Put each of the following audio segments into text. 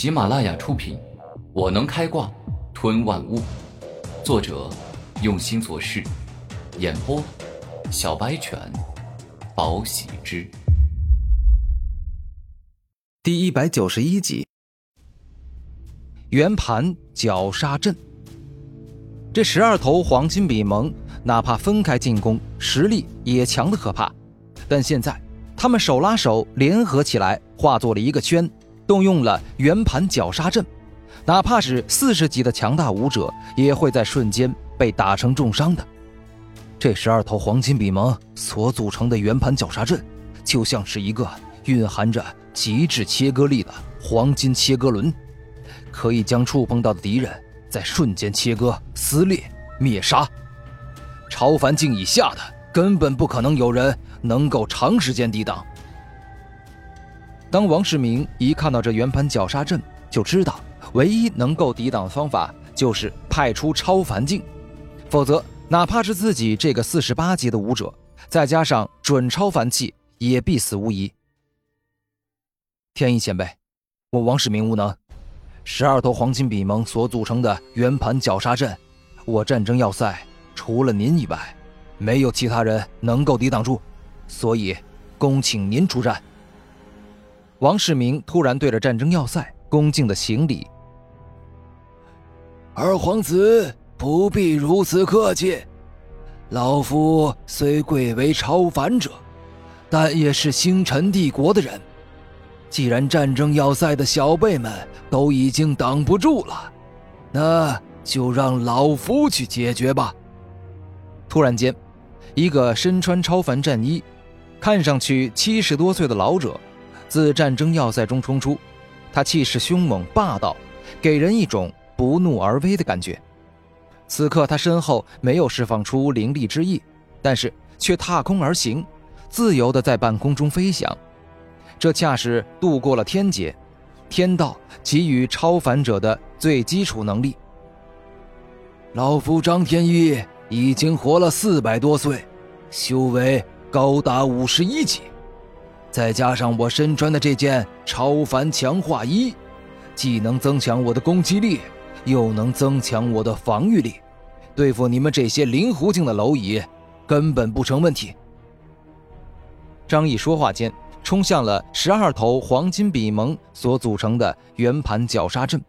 喜马拉雅出品，《我能开挂吞万物》，作者用心做事，演播小白犬，宝喜之。第一百九十一集，圆盘绞杀阵。这十二头黄金比蒙，哪怕分开进攻，实力也强的可怕。但现在，他们手拉手联合起来，化作了一个圈。动用了圆盘绞杀阵，哪怕是四十级的强大武者，也会在瞬间被打成重伤的。这十二头黄金比蒙所组成的圆盘绞杀阵，就像是一个蕴含着极致切割力的黄金切割轮，可以将触碰到的敌人在瞬间切割、撕裂、灭杀。超凡境以下的，根本不可能有人能够长时间抵挡。当王世明一看到这圆盘绞杀阵，就知道唯一能够抵挡的方法就是派出超凡境，否则哪怕是自己这个四十八级的武者，再加上准超凡器，也必死无疑。天意前辈，我王世明无能，十二头黄金比蒙所组成的圆盘绞杀阵，我战争要塞除了您以外，没有其他人能够抵挡住，所以恭请您出战。王世明突然对着战争要塞恭敬的行礼：“二皇子不必如此客气，老夫虽贵为超凡者，但也是星辰帝国的人。既然战争要塞的小辈们都已经挡不住了，那就让老夫去解决吧。”突然间，一个身穿超凡战衣、看上去七十多岁的老者。自战争要塞中冲出，他气势凶猛霸道，给人一种不怒而威的感觉。此刻他身后没有释放出灵力之意，但是却踏空而行，自由的在半空中飞翔。这恰是度过了天劫，天道给予超凡者的最基础能力。老夫张天翼已经活了四百多岁，修为高达五十一级。再加上我身穿的这件超凡强化衣，既能增强我的攻击力，又能增强我的防御力，对付你们这些灵狐境的蝼蚁，根本不成问题。张毅说话间，冲向了十二头黄金比蒙所组成的圆盘绞杀阵，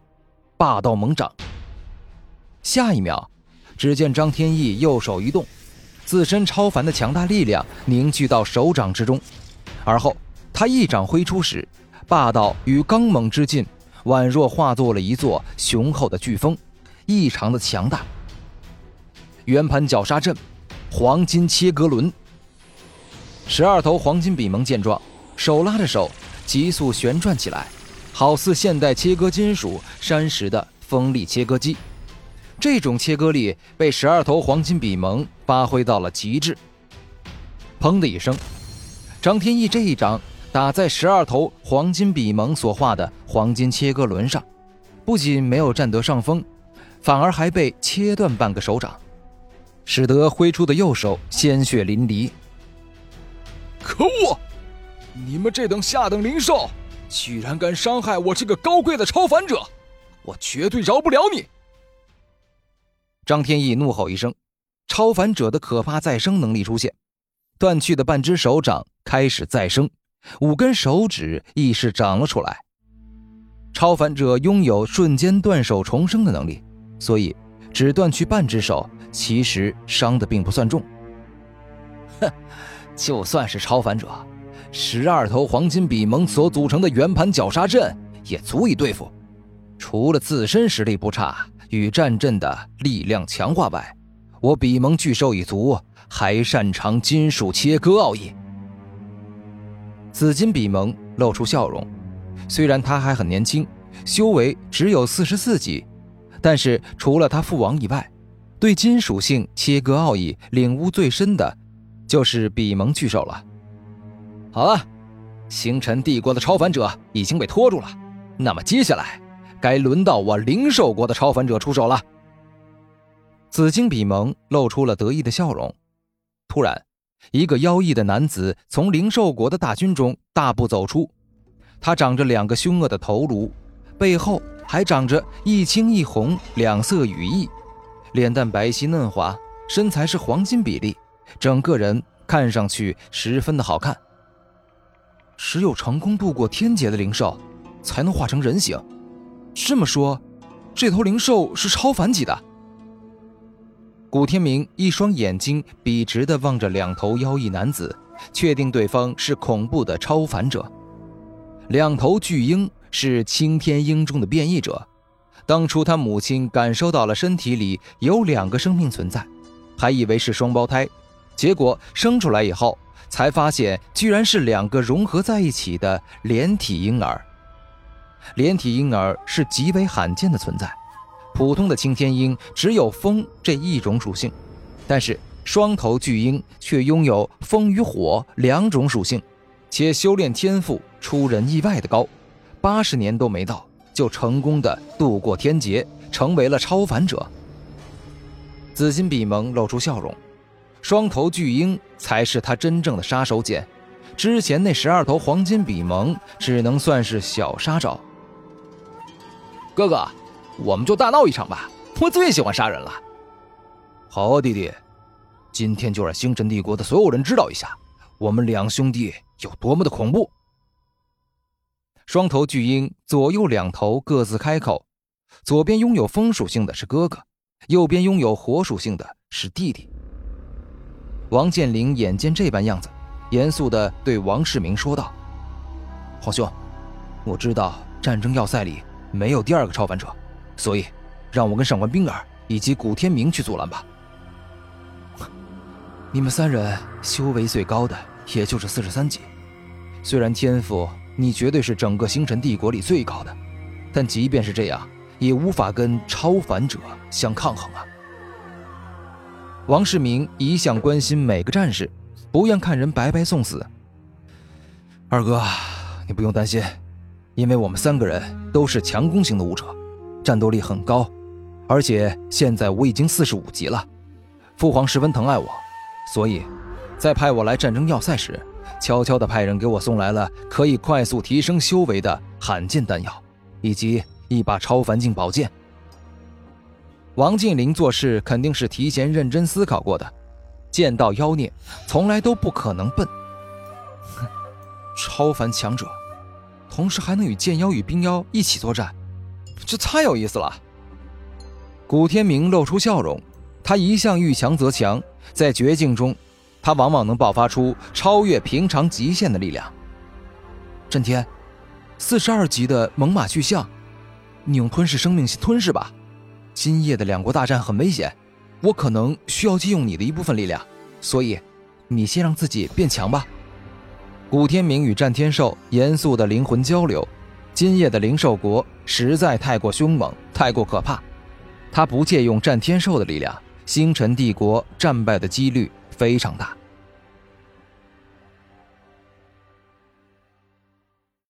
霸道猛掌。下一秒，只见张天翼右手一动，自身超凡的强大力量凝聚到手掌之中。而后，他一掌挥出时，霸道与刚猛之劲，宛若化作了一座雄厚的飓风，异常的强大。圆盘绞杀阵，黄金切割轮。十二头黄金比蒙见状，手拉着手，急速旋转起来，好似现代切割金属、山石的锋利切割机。这种切割力被十二头黄金比蒙发挥到了极致。砰的一声。张天翼这一掌打在十二头黄金比蒙所画的黄金切割轮上，不仅没有占得上风，反而还被切断半个手掌，使得挥出的右手鲜血淋漓。可恶！你们这等下等灵兽，居然敢伤害我这个高贵的超凡者，我绝对饶不了你！张天翼怒吼一声，超凡者的可怕再生能力出现。断去的半只手掌开始再生，五根手指亦是长了出来。超凡者拥有瞬间断手重生的能力，所以只断去半只手，其实伤的并不算重。哼，就算是超凡者，十二头黄金比蒙所组成的圆盘绞杀阵也足以对付。除了自身实力不差，与战阵的力量强化外，我比蒙巨兽一族。还擅长金属切割奥义。紫金比蒙露出笑容，虽然他还很年轻，修为只有四十四级，但是除了他父王以外，对金属性切割奥义领悟最深的，就是比蒙巨兽了。好了，星辰帝国的超凡者已经被拖住了，那么接下来，该轮到我灵兽国的超凡者出手了。紫金比蒙露出了得意的笑容。突然，一个妖异的男子从灵兽国的大军中大步走出。他长着两个凶恶的头颅，背后还长着一青一红两色羽翼，脸蛋白皙嫩滑，身材是黄金比例，整个人看上去十分的好看。只有成功度过天劫的灵兽，才能化成人形。这么说，这头灵兽是超凡级的。古天明一双眼睛笔直地望着两头妖异男子，确定对方是恐怖的超凡者。两头巨鹰是青天鹰中的变异者，当初他母亲感受到了身体里有两个生命存在，还以为是双胞胎，结果生出来以后才发现居然是两个融合在一起的连体婴儿。连体婴儿是极为罕见的存在。普通的青天鹰只有风这一种属性，但是双头巨鹰却拥有风与火两种属性，且修炼天赋出人意外的高，八十年都没到就成功的度过天劫，成为了超凡者。紫金比蒙露出笑容，双头巨鹰才是他真正的杀手锏，之前那十二头黄金比蒙只能算是小杀招。哥哥。我们就大闹一场吧！我最喜欢杀人了。好啊，弟弟，今天就让星辰帝国的所有人知道一下，我们两兄弟有多么的恐怖。双头巨鹰左右两头各自开口，左边拥有风属性的是哥哥，右边拥有火属性的是弟弟。王健林眼见这般样子，严肃地对王世明说道：“皇兄，我知道战争要塞里没有第二个超凡者。”所以，让我跟上官冰儿以及古天明去阻拦吧。你们三人修为最高的也就是四十三级，虽然天赋你绝对是整个星辰帝国里最高的，但即便是这样，也无法跟超凡者相抗衡啊。王世明一向关心每个战士，不愿看人白白送死。二哥，你不用担心，因为我们三个人都是强攻型的武者。战斗力很高，而且现在我已经四十五级了。父皇十分疼爱我，所以，在派我来战争要塞时，悄悄地派人给我送来了可以快速提升修为的罕见丹药，以及一把超凡境宝剑。王健林做事肯定是提前认真思考过的，见到妖孽从来都不可能笨。哼，超凡强者，同时还能与剑妖与冰妖一起作战。这太有意思了。古天明露出笑容，他一向遇强则强，在绝境中，他往往能爆发出超越平常极限的力量。震天，四十二级的猛犸巨象，你用吞噬生命吞噬吧。今夜的两国大战很危险，我可能需要借用你的一部分力量，所以，你先让自己变强吧。古天明与战天兽严肃的灵魂交流。今夜的灵兽国实在太过凶猛，太过可怕。他不借用战天兽的力量，星辰帝国战败的几率非常大。